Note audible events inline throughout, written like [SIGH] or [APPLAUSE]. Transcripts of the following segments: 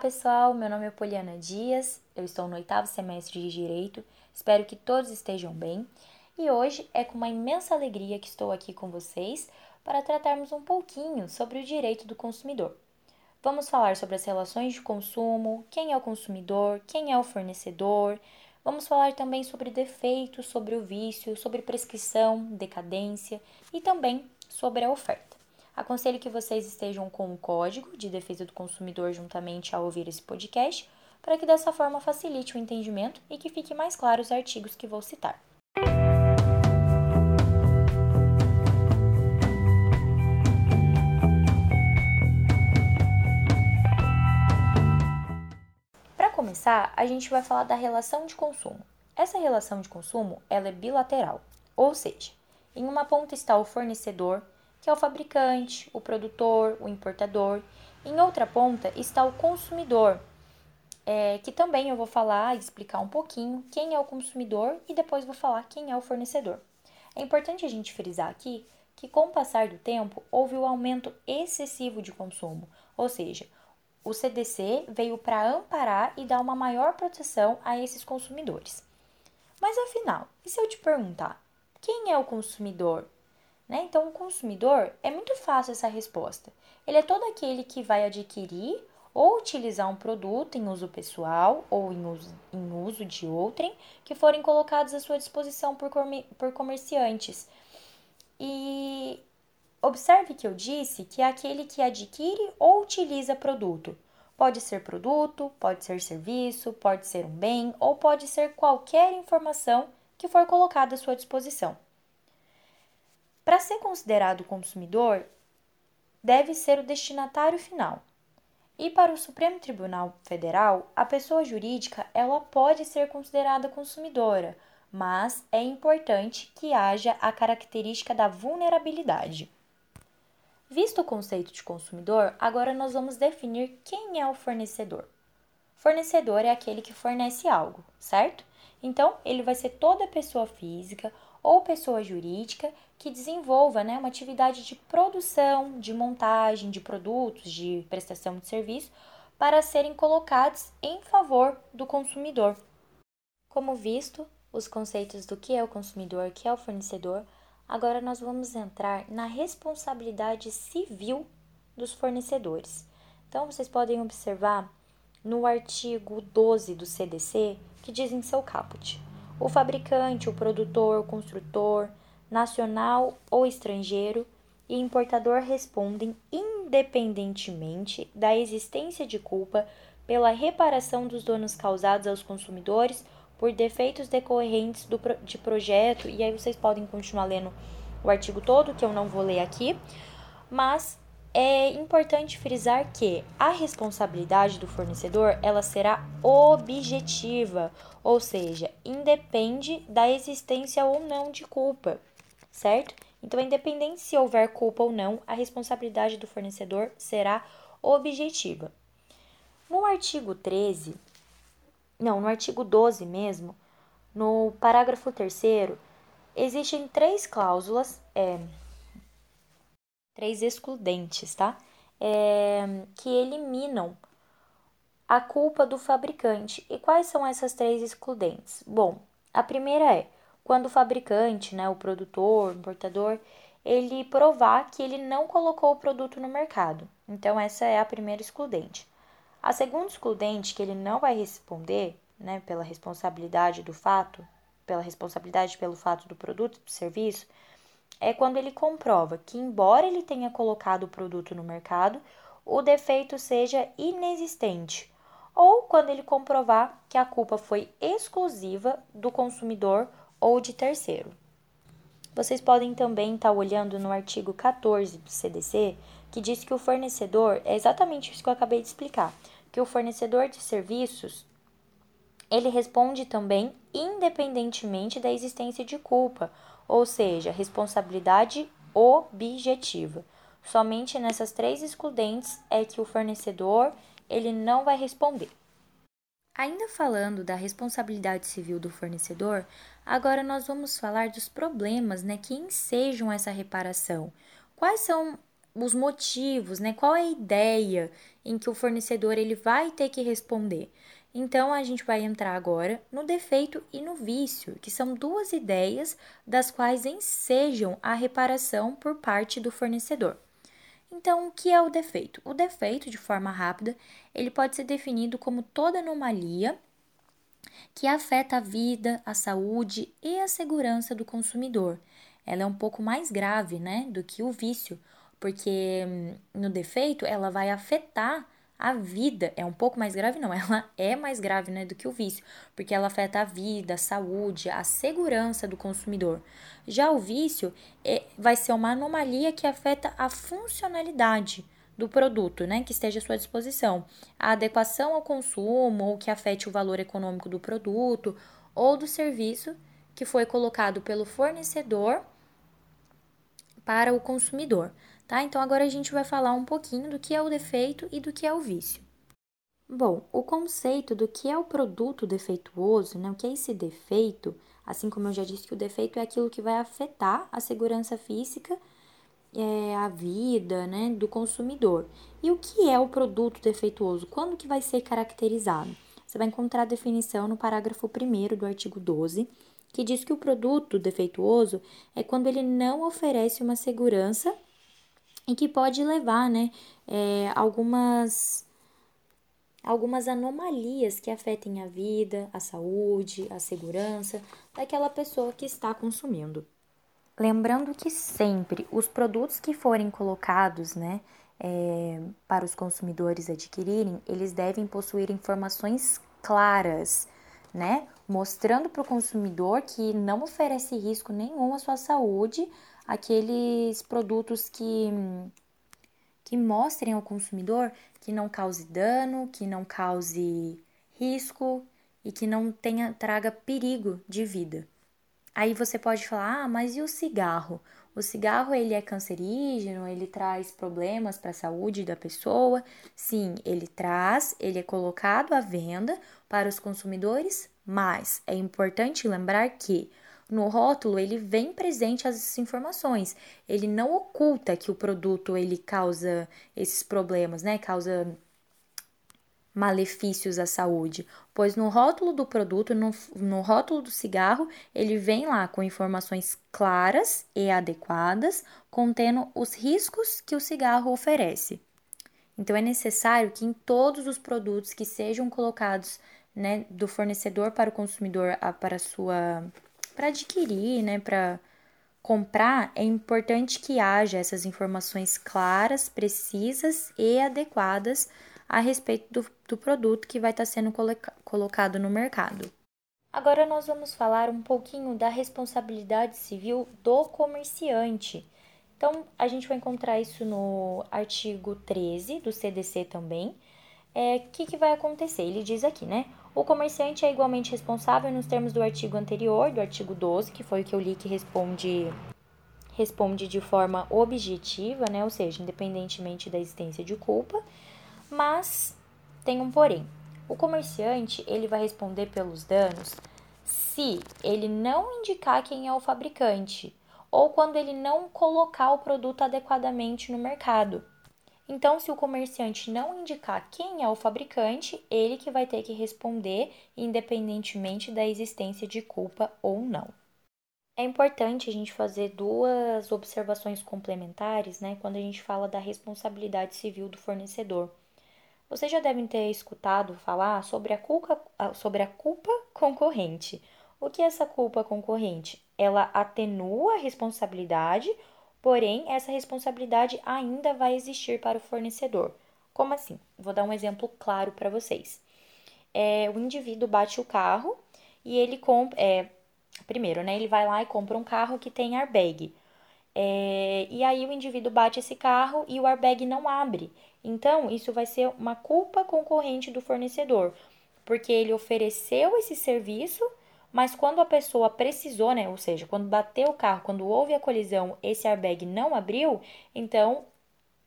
pessoal, meu nome é Poliana Dias, eu estou no oitavo semestre de Direito, espero que todos estejam bem e hoje é com uma imensa alegria que estou aqui com vocês para tratarmos um pouquinho sobre o direito do consumidor. Vamos falar sobre as relações de consumo, quem é o consumidor, quem é o fornecedor, vamos falar também sobre defeitos, sobre o vício, sobre prescrição, decadência e também sobre a oferta. Aconselho que vocês estejam com o Código de Defesa do Consumidor juntamente ao ouvir esse podcast, para que dessa forma facilite o entendimento e que fique mais claro os artigos que vou citar. Para começar, a gente vai falar da relação de consumo. Essa relação de consumo ela é bilateral, ou seja, em uma ponta está o fornecedor que é o fabricante, o produtor, o importador. Em outra ponta está o consumidor, é, que também eu vou falar e explicar um pouquinho quem é o consumidor e depois vou falar quem é o fornecedor. É importante a gente frisar aqui que, com o passar do tempo, houve o um aumento excessivo de consumo, ou seja, o CDC veio para amparar e dar uma maior proteção a esses consumidores. Mas afinal, e se eu te perguntar, quem é o consumidor? Né? Então, o consumidor é muito fácil essa resposta. Ele é todo aquele que vai adquirir ou utilizar um produto em uso pessoal ou em uso, em uso de outrem que forem colocados à sua disposição por, por comerciantes. E observe que eu disse que é aquele que adquire ou utiliza produto. Pode ser produto, pode ser serviço, pode ser um bem ou pode ser qualquer informação que for colocada à sua disposição. Para ser considerado consumidor, deve ser o destinatário final. E para o Supremo Tribunal Federal, a pessoa jurídica ela pode ser considerada consumidora, mas é importante que haja a característica da vulnerabilidade. Visto o conceito de consumidor, agora nós vamos definir quem é o fornecedor. Fornecedor é aquele que fornece algo, certo? Então, ele vai ser toda pessoa física ou pessoa jurídica que desenvolva né, uma atividade de produção, de montagem de produtos, de prestação de serviço, para serem colocados em favor do consumidor. Como visto, os conceitos do que é o consumidor, que é o fornecedor, agora nós vamos entrar na responsabilidade civil dos fornecedores. Então, vocês podem observar no artigo 12 do CDC, que diz em seu caput: o fabricante, o produtor, o construtor, nacional ou estrangeiro, e importador respondem independentemente da existência de culpa pela reparação dos danos causados aos consumidores por defeitos decorrentes do, de projeto, e aí vocês podem continuar lendo o artigo todo, que eu não vou ler aqui, mas é importante frisar que a responsabilidade do fornecedor ela será objetiva, ou seja, independe da existência ou não de culpa, certo? Então, independente se houver culpa ou não, a responsabilidade do fornecedor será objetiva. No artigo 13, não, no artigo 12 mesmo, no parágrafo 3 existem três cláusulas, é, três excludentes, tá? É, que eliminam a culpa do fabricante. E quais são essas três excludentes? Bom, a primeira é quando o fabricante, né, o produtor, o importador, ele provar que ele não colocou o produto no mercado. Então, essa é a primeira excludente. A segunda excludente, que ele não vai responder, né, pela responsabilidade do fato, pela responsabilidade pelo fato do produto, do serviço, é quando ele comprova que, embora ele tenha colocado o produto no mercado, o defeito seja inexistente, ou quando ele comprovar que a culpa foi exclusiva do consumidor ou de terceiro. Vocês podem também estar olhando no artigo 14 do CDC, que diz que o fornecedor é exatamente isso que eu acabei de explicar, que o fornecedor de serviços ele responde também independentemente da existência de culpa, ou seja, responsabilidade objetiva. Somente nessas três excludentes é que o fornecedor ele não vai responder. Ainda falando da responsabilidade civil do fornecedor, agora nós vamos falar dos problemas né, que ensejam essa reparação. Quais são os motivos, né? Qual é a ideia em que o fornecedor ele vai ter que responder. Então a gente vai entrar agora no defeito e no vício, que são duas ideias das quais ensejam a reparação por parte do fornecedor. Então, o que é o defeito? O defeito, de forma rápida, ele pode ser definido como toda anomalia que afeta a vida, a saúde e a segurança do consumidor. Ela é um pouco mais grave, né, do que o vício, porque hum, no defeito ela vai afetar a vida. É um pouco mais grave, não, [LAUGHS] ela é mais grave, né, do que o vício, porque ela afeta a vida, a saúde, a segurança do consumidor. Já o vício é, vai ser uma anomalia que afeta a funcionalidade do produto, né, que esteja à sua disposição, a adequação ao consumo ou que afete o valor econômico do produto ou do serviço que foi colocado pelo fornecedor para o consumidor, tá? Então agora a gente vai falar um pouquinho do que é o defeito e do que é o vício. Bom, o conceito do que é o produto defeituoso, né? O que é esse defeito? Assim como eu já disse que o defeito é aquilo que vai afetar a segurança física é, a vida né, do consumidor. E o que é o produto defeituoso? Quando que vai ser caracterizado? Você vai encontrar a definição no parágrafo 1 do artigo 12, que diz que o produto defeituoso é quando ele não oferece uma segurança e que pode levar né, é, algumas, algumas anomalias que afetem a vida, a saúde, a segurança daquela pessoa que está consumindo. Lembrando que sempre os produtos que forem colocados, né, é, para os consumidores adquirirem, eles devem possuir informações claras, né, mostrando para o consumidor que não oferece risco nenhum à sua saúde aqueles produtos que que mostrem ao consumidor que não cause dano, que não cause risco e que não tenha traga perigo de vida. Aí você pode falar: "Ah, mas e o cigarro?" O cigarro ele é cancerígeno, ele traz problemas para a saúde da pessoa. Sim, ele traz, ele é colocado à venda para os consumidores, mas é importante lembrar que no rótulo ele vem presente as informações. Ele não oculta que o produto ele causa esses problemas, né? Causa malefícios à saúde, pois no rótulo do produto, no, no rótulo do cigarro, ele vem lá com informações claras e adequadas, contendo os riscos que o cigarro oferece. Então é necessário que em todos os produtos que sejam colocados né, do fornecedor para o consumidor para sua para adquirir, né, para comprar, é importante que haja essas informações claras, precisas e adequadas a respeito do, do produto que vai estar tá sendo colocado no mercado. Agora nós vamos falar um pouquinho da responsabilidade civil do comerciante. Então, a gente vai encontrar isso no artigo 13 do CDC também. É, que, que vai acontecer? Ele diz aqui, né? O comerciante é igualmente responsável nos termos do artigo anterior, do artigo 12, que foi o que eu li que responde responde de forma objetiva, né? Ou seja, independentemente da existência de culpa mas tem um porém. O comerciante ele vai responder pelos danos se ele não indicar quem é o fabricante ou quando ele não colocar o produto adequadamente no mercado. Então, se o comerciante não indicar quem é o fabricante, ele que vai ter que responder, independentemente da existência de culpa ou não. É importante a gente fazer duas observações complementares, né, quando a gente fala da responsabilidade civil do fornecedor. Vocês já devem ter escutado falar sobre a culpa, sobre a culpa concorrente. O que é essa culpa concorrente? Ela atenua a responsabilidade, porém essa responsabilidade ainda vai existir para o fornecedor. Como assim? Vou dar um exemplo claro para vocês. É, o indivíduo bate o carro e ele compra. É, primeiro, né? Ele vai lá e compra um carro que tem airbag. É, e aí o indivíduo bate esse carro e o airbag não abre. Então, isso vai ser uma culpa concorrente do fornecedor, porque ele ofereceu esse serviço, mas quando a pessoa precisou, né, ou seja, quando bateu o carro, quando houve a colisão, esse airbag não abriu, então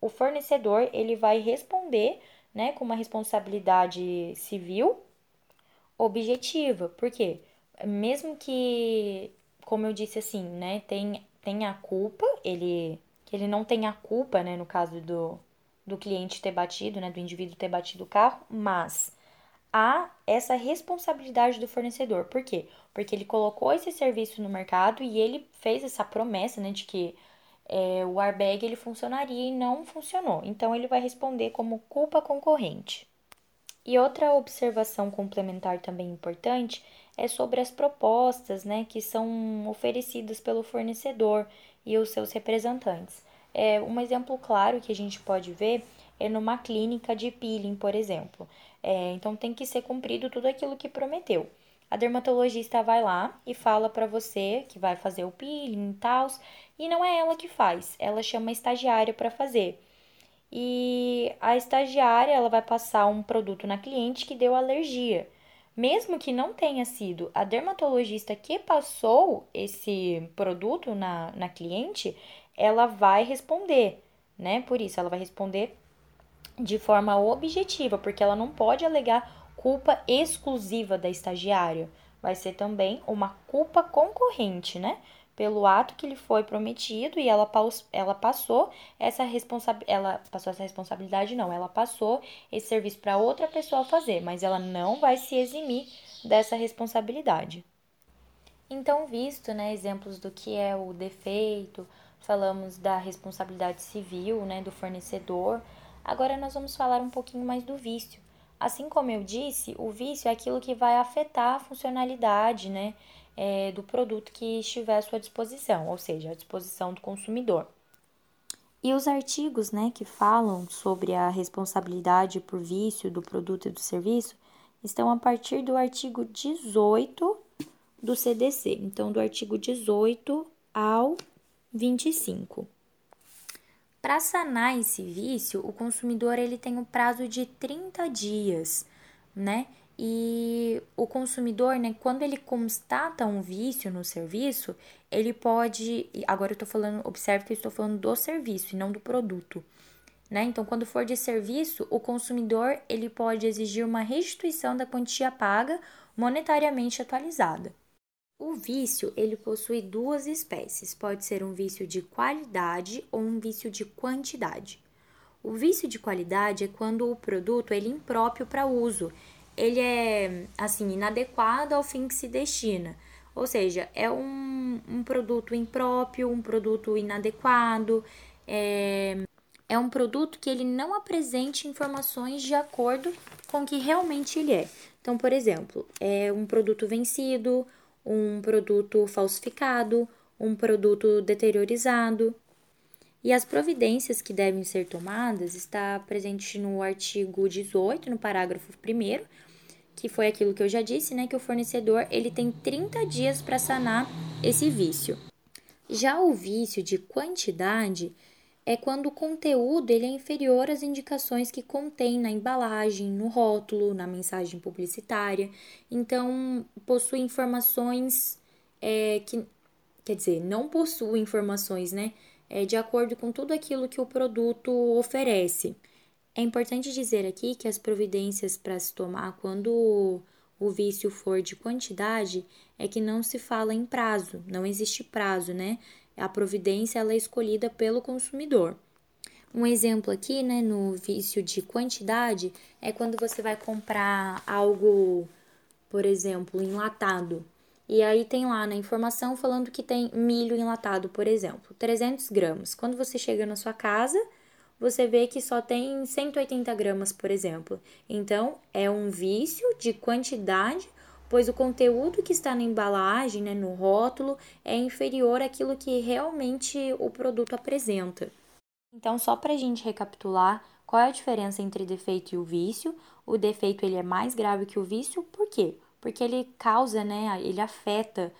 o fornecedor ele vai responder, né, com uma responsabilidade civil objetiva. Por quê? Mesmo que, como eu disse assim, né, tem, tem a culpa, ele que ele não tem a culpa, né, no caso do do cliente ter batido, né, do indivíduo ter batido o carro, mas há essa responsabilidade do fornecedor. Por quê? Porque ele colocou esse serviço no mercado e ele fez essa promessa, né, de que é, o airbag ele funcionaria e não funcionou. Então ele vai responder como culpa concorrente. E outra observação complementar também importante é sobre as propostas, né, que são oferecidas pelo fornecedor e os seus representantes. É, um exemplo claro que a gente pode ver é numa clínica de peeling, por exemplo. É, então tem que ser cumprido tudo aquilo que prometeu. A dermatologista vai lá e fala para você que vai fazer o peeling e tal, e não é ela que faz, ela chama a estagiária para fazer. E a estagiária ela vai passar um produto na cliente que deu alergia. Mesmo que não tenha sido a dermatologista que passou esse produto na, na cliente, ela vai responder, né? Por isso, ela vai responder de forma objetiva, porque ela não pode alegar culpa exclusiva da estagiária. Vai ser também uma culpa concorrente, né? Pelo ato que lhe foi prometido e ela, ela passou essa responsabilidade. Ela passou essa responsabilidade, não, ela passou esse serviço para outra pessoa fazer, mas ela não vai se eximir dessa responsabilidade. Então, visto né, exemplos do que é o defeito, falamos da responsabilidade civil né, do fornecedor, Agora nós vamos falar um pouquinho mais do vício. Assim como eu disse, o vício é aquilo que vai afetar a funcionalidade né, é, do produto que estiver à sua disposição, ou seja, à disposição do consumidor. E os artigos né, que falam sobre a responsabilidade por vício do produto e do serviço estão a partir do artigo 18 do CDC. Então, do artigo 18 ao 25. Para sanar esse vício, o consumidor ele tem um prazo de 30 dias, né? E o consumidor, né, quando ele constata um vício no serviço, ele pode. Agora eu estou falando, observe que eu estou falando do serviço e não do produto. Né? Então, quando for de serviço, o consumidor ele pode exigir uma restituição da quantia paga monetariamente atualizada. O vício, ele possui duas espécies. Pode ser um vício de qualidade ou um vício de quantidade. O vício de qualidade é quando o produto ele é impróprio para uso. Ele é assim inadequado ao fim que se destina. Ou seja, é um, um produto impróprio, um produto inadequado, é, é um produto que ele não apresente informações de acordo com o que realmente ele é. Então, por exemplo, é um produto vencido, um produto falsificado, um produto deteriorizado. E as providências que devem ser tomadas está presente no artigo 18, no parágrafo 1 que foi aquilo que eu já disse, né, que o fornecedor ele tem 30 dias para sanar esse vício. Já o vício de quantidade é quando o conteúdo ele é inferior às indicações que contém na embalagem, no rótulo, na mensagem publicitária. Então, possui informações é, que, quer dizer, não possui informações, né? É, de acordo com tudo aquilo que o produto oferece. É importante dizer aqui que as providências para se tomar quando o vício for de quantidade é que não se fala em prazo, não existe prazo, né? A providência ela é escolhida pelo consumidor. Um exemplo aqui, né, no vício de quantidade, é quando você vai comprar algo, por exemplo, enlatado. E aí tem lá na informação falando que tem milho enlatado, por exemplo, 300 gramas. Quando você chega na sua casa, você vê que só tem 180 gramas, por exemplo. Então, é um vício de quantidade pois o conteúdo que está na embalagem, né, no rótulo, é inferior àquilo que realmente o produto apresenta. Então, só para a gente recapitular, qual é a diferença entre defeito e o vício? O defeito ele é mais grave que o vício, por quê? Porque ele causa, né, ele afeta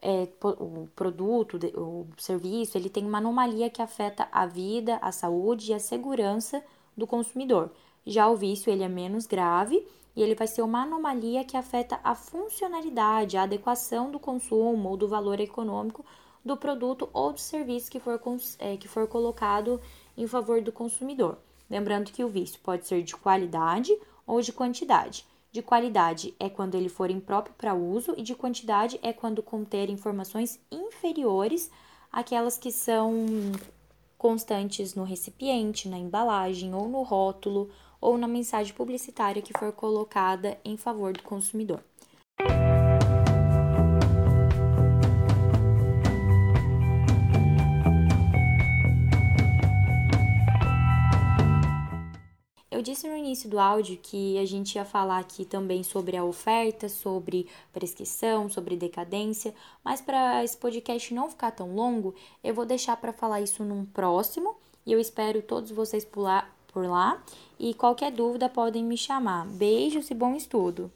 é, o produto, o serviço, ele tem uma anomalia que afeta a vida, a saúde e a segurança do consumidor. Já o vício ele é menos grave e ele vai ser uma anomalia que afeta a funcionalidade, a adequação do consumo ou do valor econômico do produto ou do serviço que for, é, que for colocado em favor do consumidor. Lembrando que o vício pode ser de qualidade ou de quantidade. De qualidade é quando ele for impróprio para uso, e de quantidade é quando conter informações inferiores àquelas que são constantes no recipiente, na embalagem ou no rótulo ou na mensagem publicitária que for colocada em favor do consumidor. Eu disse no início do áudio que a gente ia falar aqui também sobre a oferta, sobre prescrição, sobre decadência, mas para esse podcast não ficar tão longo, eu vou deixar para falar isso num próximo e eu espero todos vocês lá, por lá. E qualquer dúvida podem me chamar. Beijos e bom estudo!